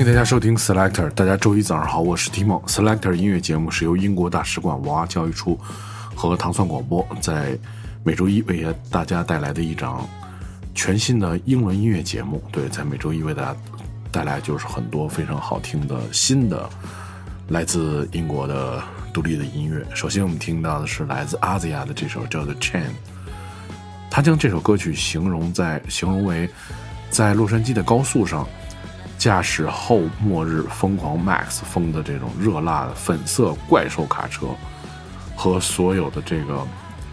欢迎大家收听 Selector。大家周一早上好，我是 Timo。Selector 音乐节目是由英国大使馆文化教育处和糖蒜广播在每周一为大家带来的一张全新的英文音乐节目。对，在每周一为大家带来就是很多非常好听的新的来自英国的独立的音乐。首先我们听到的是来自阿兹亚的这首叫做《Chain》，他将这首歌曲形容在形容为在洛杉矶的高速上。驾驶后末日疯狂 Max 风的这种热辣的粉色怪兽卡车，和所有的这个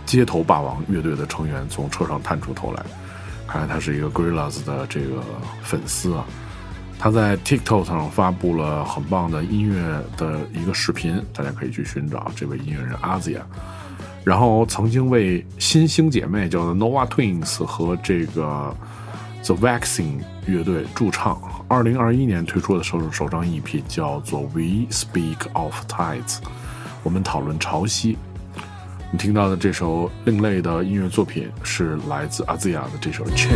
街头霸王乐队的成员从车上探出头来，看来他是一个 Gorillaz 的这个粉丝啊。他在 TikTok 上发布了很棒的音乐的一个视频，大家可以去寻找这位音乐人阿 z i a 然后曾经为新兴姐妹叫做 Nova Twins 和这个 The Vaccine 乐队驻唱。二零二一年推出的首首张 EP 叫做《We Speak of Tides》，我们讨论潮汐。你听到的这首另类的音乐作品是来自阿兹雅的这首《Chain》。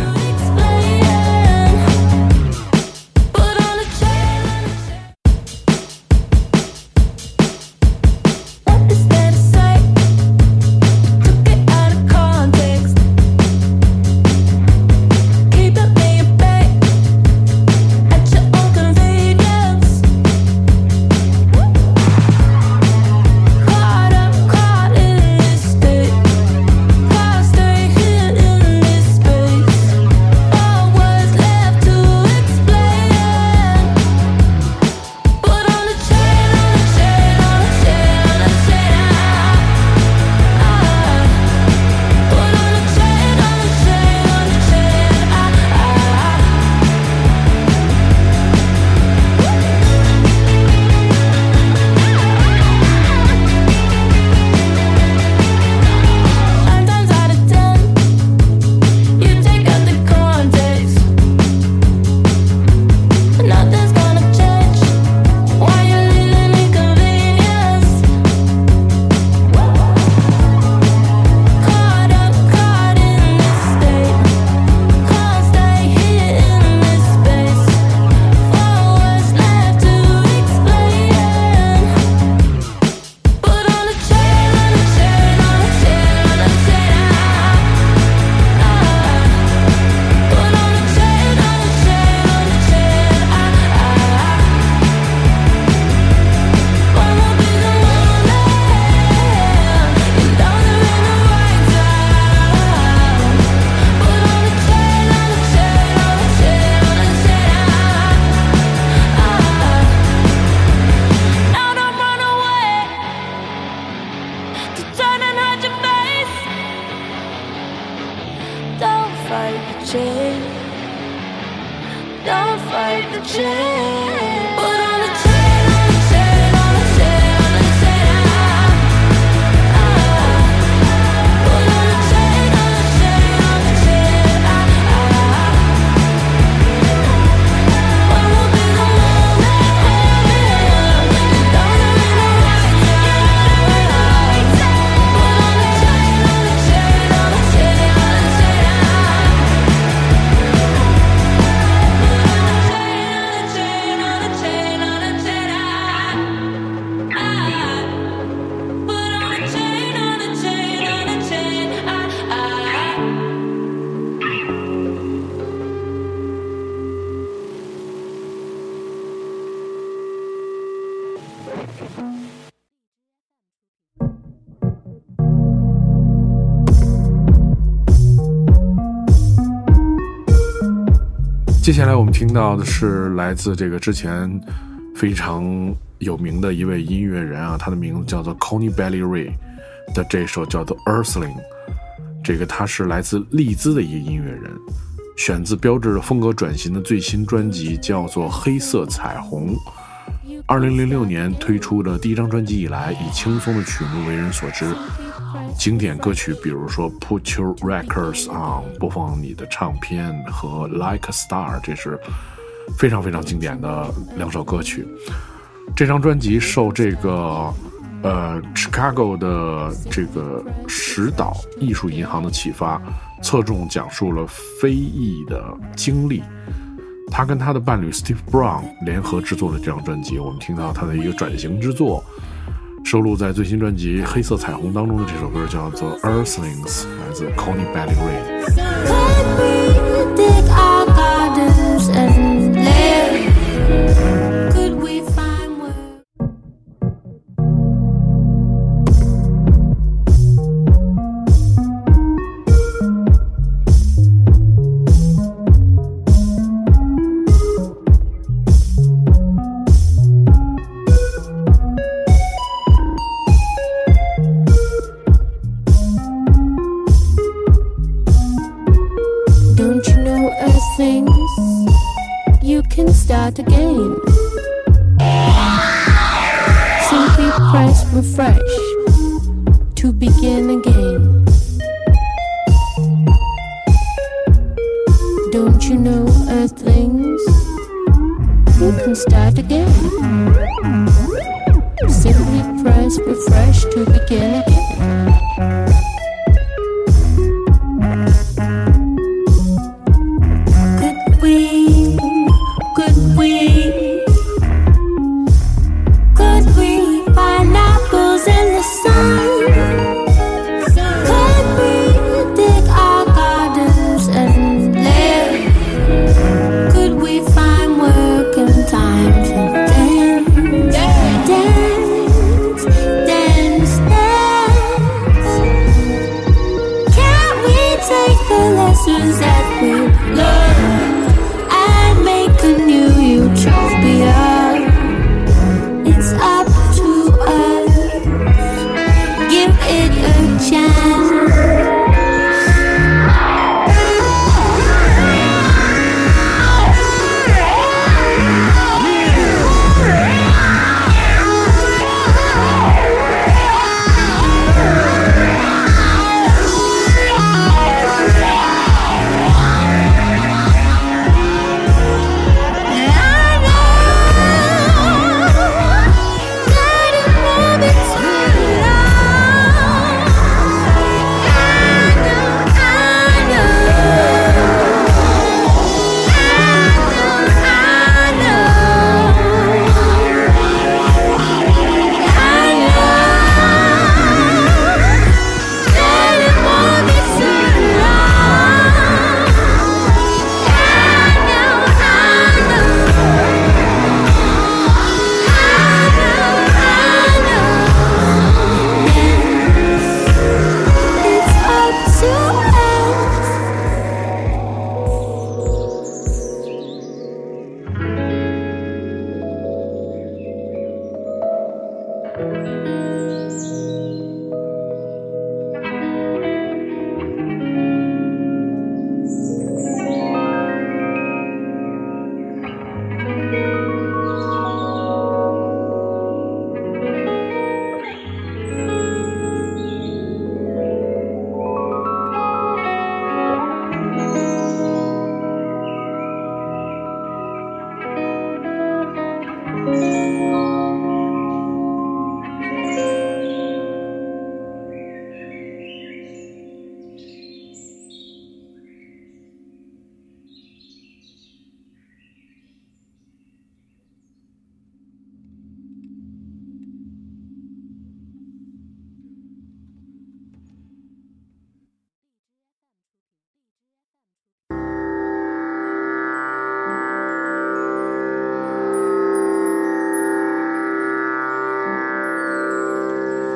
接下来我们听到的是来自这个之前非常有名的一位音乐人啊，他的名字叫做 Connie Belly Ray 的这首叫做 Earthling。这个他是来自利兹的一个音乐人，选自标志着风格转型的最新专辑叫做《黑色彩虹》。二零零六年推出的第一张专辑以来，以轻松的曲目为人所知。经典歌曲，比如说《Put Your Records On》，播放你的唱片和《Like a Star》，这是非常非常经典的两首歌曲。这张专辑受这个呃 Chicago 的这个石岛艺术银行的启发，侧重讲述了非裔的经历，他跟他的伴侣 Steve Brown 联合制作的这张专辑，我们听到他的一个转型之作，收录在最新专辑《黑色彩虹》当中的这首歌叫做《Earthlings》，来自 Connie Bailey Rain。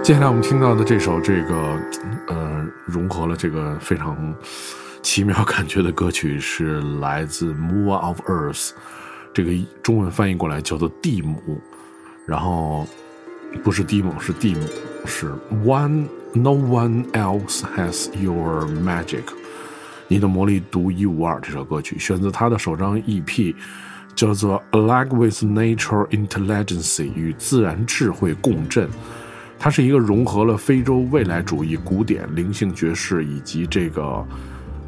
接下来我们听到的这首，这个呃，融合了这个非常奇妙感觉的歌曲，是来自 Moor of Earth，这个中文翻译过来叫做蒂姆，然后不是蒂姆，是蒂姆，是 One No One Else Has Your Magic，你的魔力独一无二。这首歌曲选择他的首张 EP，叫做 Alike with Nature Intelligence，与自然智慧共振。它是一个融合了非洲未来主义、古典、灵性爵士以及这个，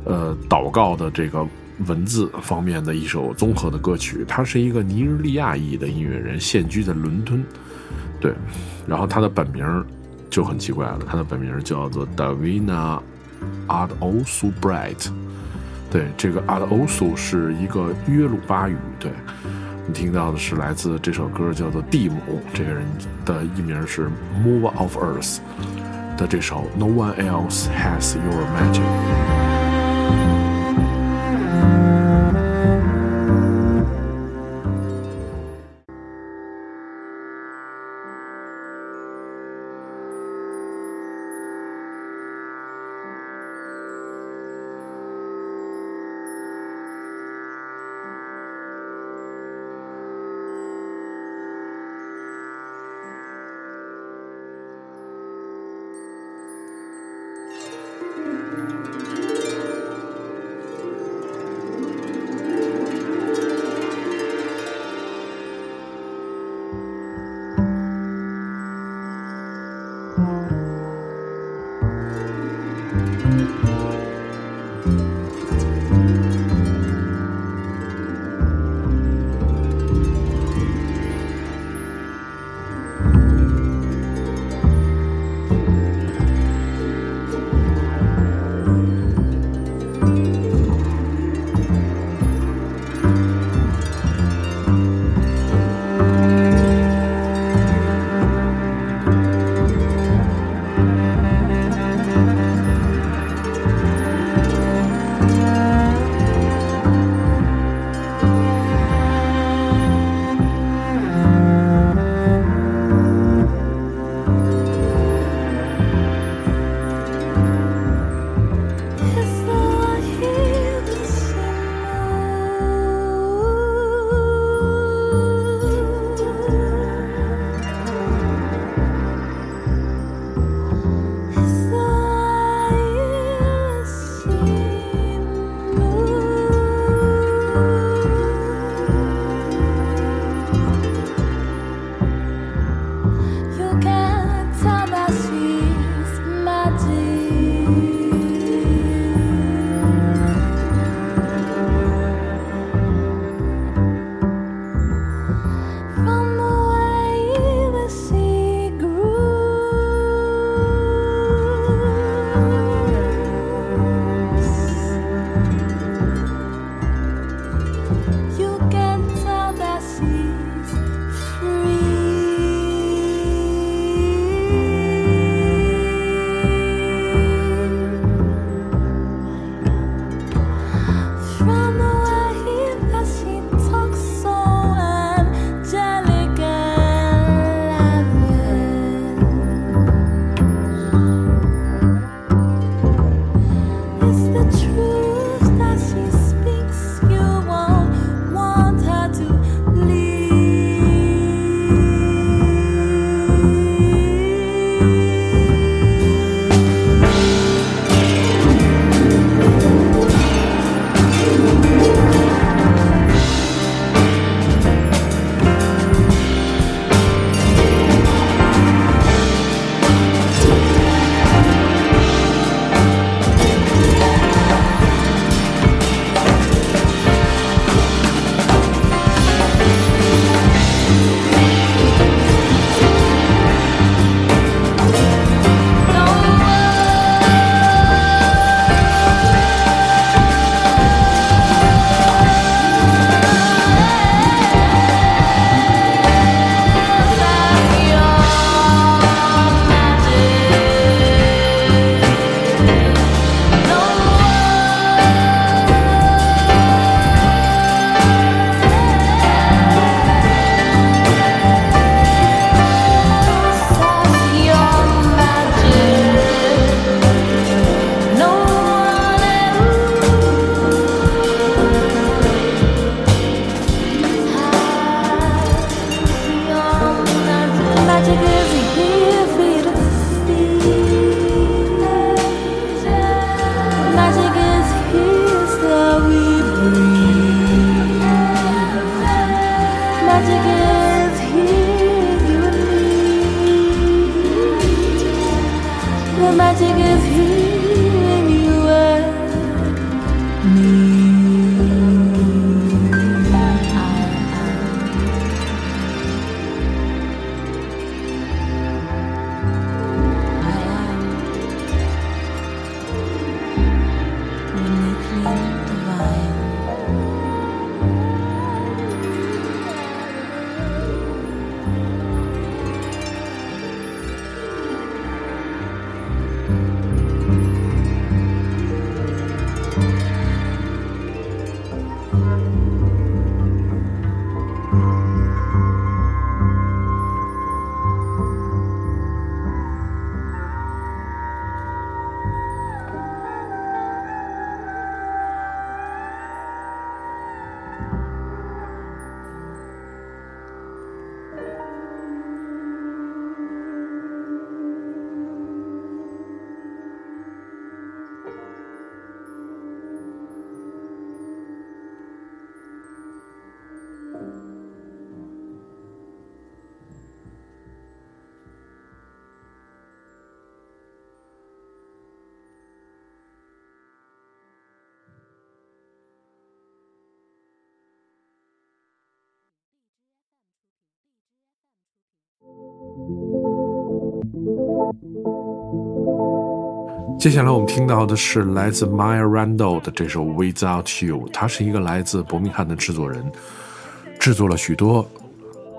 呃，祷告的这个文字方面的一首综合的歌曲。他是一个尼日利亚裔的音乐人，现居在伦敦。对，然后他的本名就很奇怪了，他的本名叫做 Davina a d o s u Bright。对，这个阿德欧苏是一个约鲁巴语。对，听到的是来自这首歌叫做蒂姆，这个人的艺名是 Move of Earth 的这首 No One Else Has Your Magic。接下来我们听到的是来自 Maya Randall 的这首 Without You，他是一个来自伯明翰的制作人，制作了许多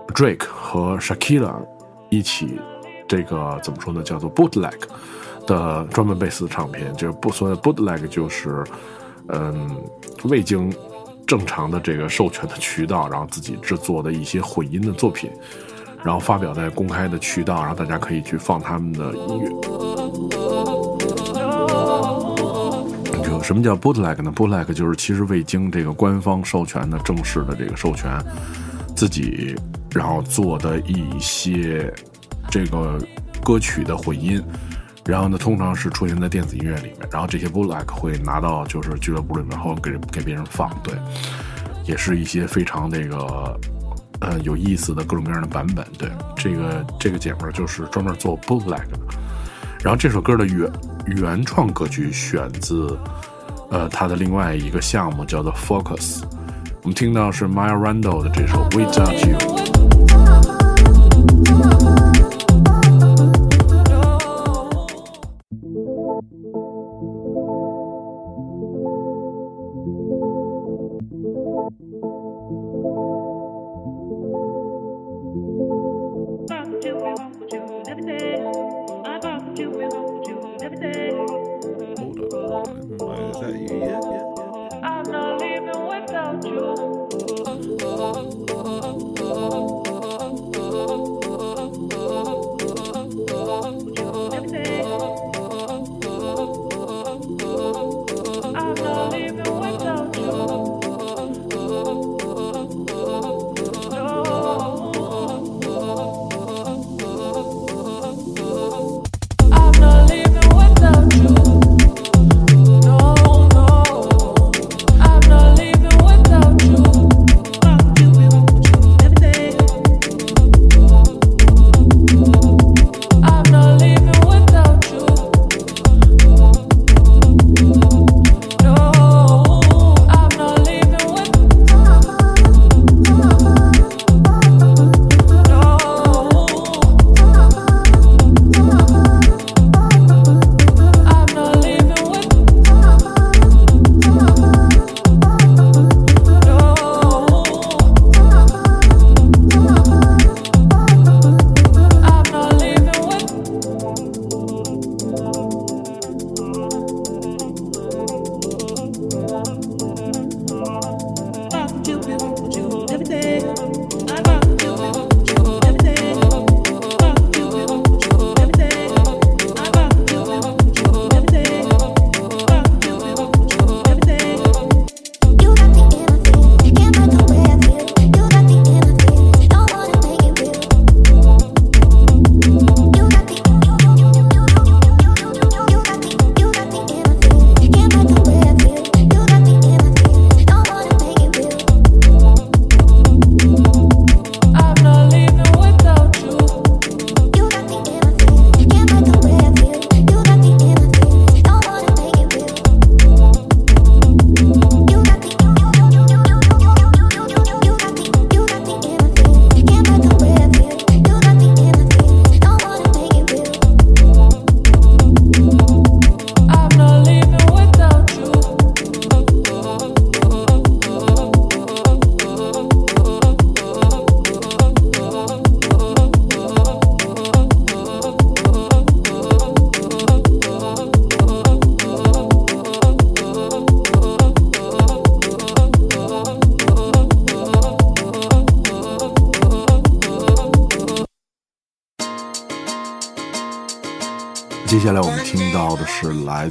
Drake 和 Shakira 一起这个怎么说呢，叫做 Bootleg 的专门贝斯唱片。就是不所谓 Bootleg 就是嗯未经正常的这个授权的渠道，然后自己制作的一些混音的作品，然后发表在公开的渠道，然后大家可以去放他们的音乐。什么叫 bootleg 呢？bootleg 就是其实未经这个官方授权的正式的这个授权，自己然后做的一些这个歌曲的混音，然后呢，通常是出现在电子音乐里面，然后这些 bootleg 会拿到就是俱乐部里面，然后给给别人放，对，也是一些非常那个呃有意思的各种各样的版本，对，这个这个姐们儿就是专门做 bootleg 的，然后这首歌的原原创歌曲选自。呃，他的另外一个项目叫做 Focus，我们听到是 Maya Randall 的这首 Without You。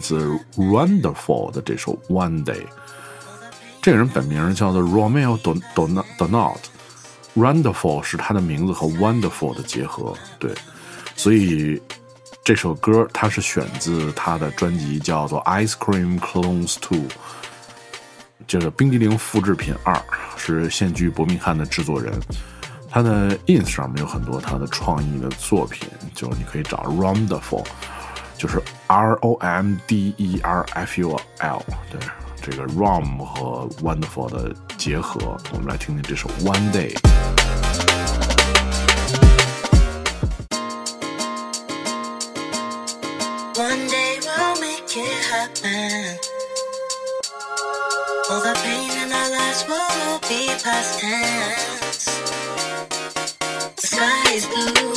自 Wonderful 的这首 One Day。这个人本名叫做 Romeo Donald，Wonderful 是他的名字和 Wonderful 的结合。对，所以这首歌它是选自他的专辑叫做 Ice Cream Clones Two，就是冰激凌复制品二，是现居伯明翰的制作人。他的 ins 上面有很多他的创意的作品，就是你可以找 Wonderful。就是 R O M D E R F U L，对，这个 Rom 和 Wonderful 的结合，我们来听听这首 One Day。One day we'll make it happen. All the pain in our lives will be past tense. The sky is blue.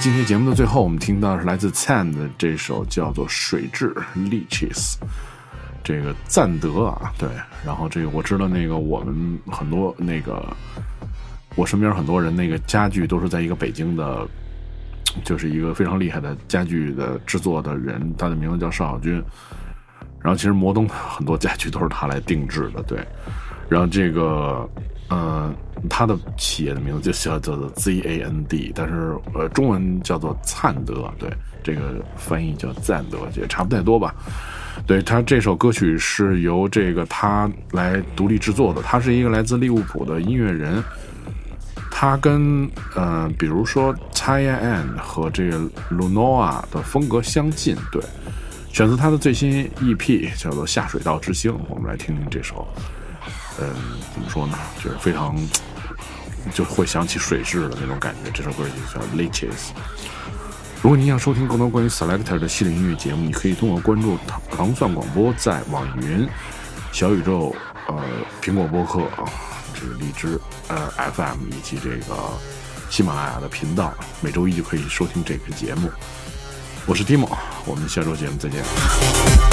今天节目的最后，我们听到的是来自 Tan 的这首叫做《水质 Leeches》，这个赞德啊，对，然后这个我知道那个我们很多那个我身边很多人那个家具都是在一个北京的，就是一个非常厉害的家具的制作的人，他的名字叫邵小军。然后其实摩登很多家具都是他来定制的，对。然后这个，呃，他的企业的名字就叫叫做 Z A N D，但是呃，中文叫做灿德，对，这个翻译叫赞德，也差不太多吧。对他这首歌曲是由这个他来独立制作的，他是一个来自利物浦的音乐人，他跟呃，比如说 Taya Ann 和这个 Lunoa 的风格相近，对。选择他的最新 EP 叫做《下水道之星》，我们来听听这首。嗯，怎么说呢？就是非常就会想起水质的那种感觉。这首歌就叫《Leeches》。如果您想收听更多关于 Selector 的系列音乐节目，你可以通过关注糖糖蒜广播在网易云、小宇宙、呃苹果播客啊、这个荔枝呃 FM 以及这个喜马拉雅的频道，每周一就可以收听这个节目。我是 Timo，我们下周节目再见。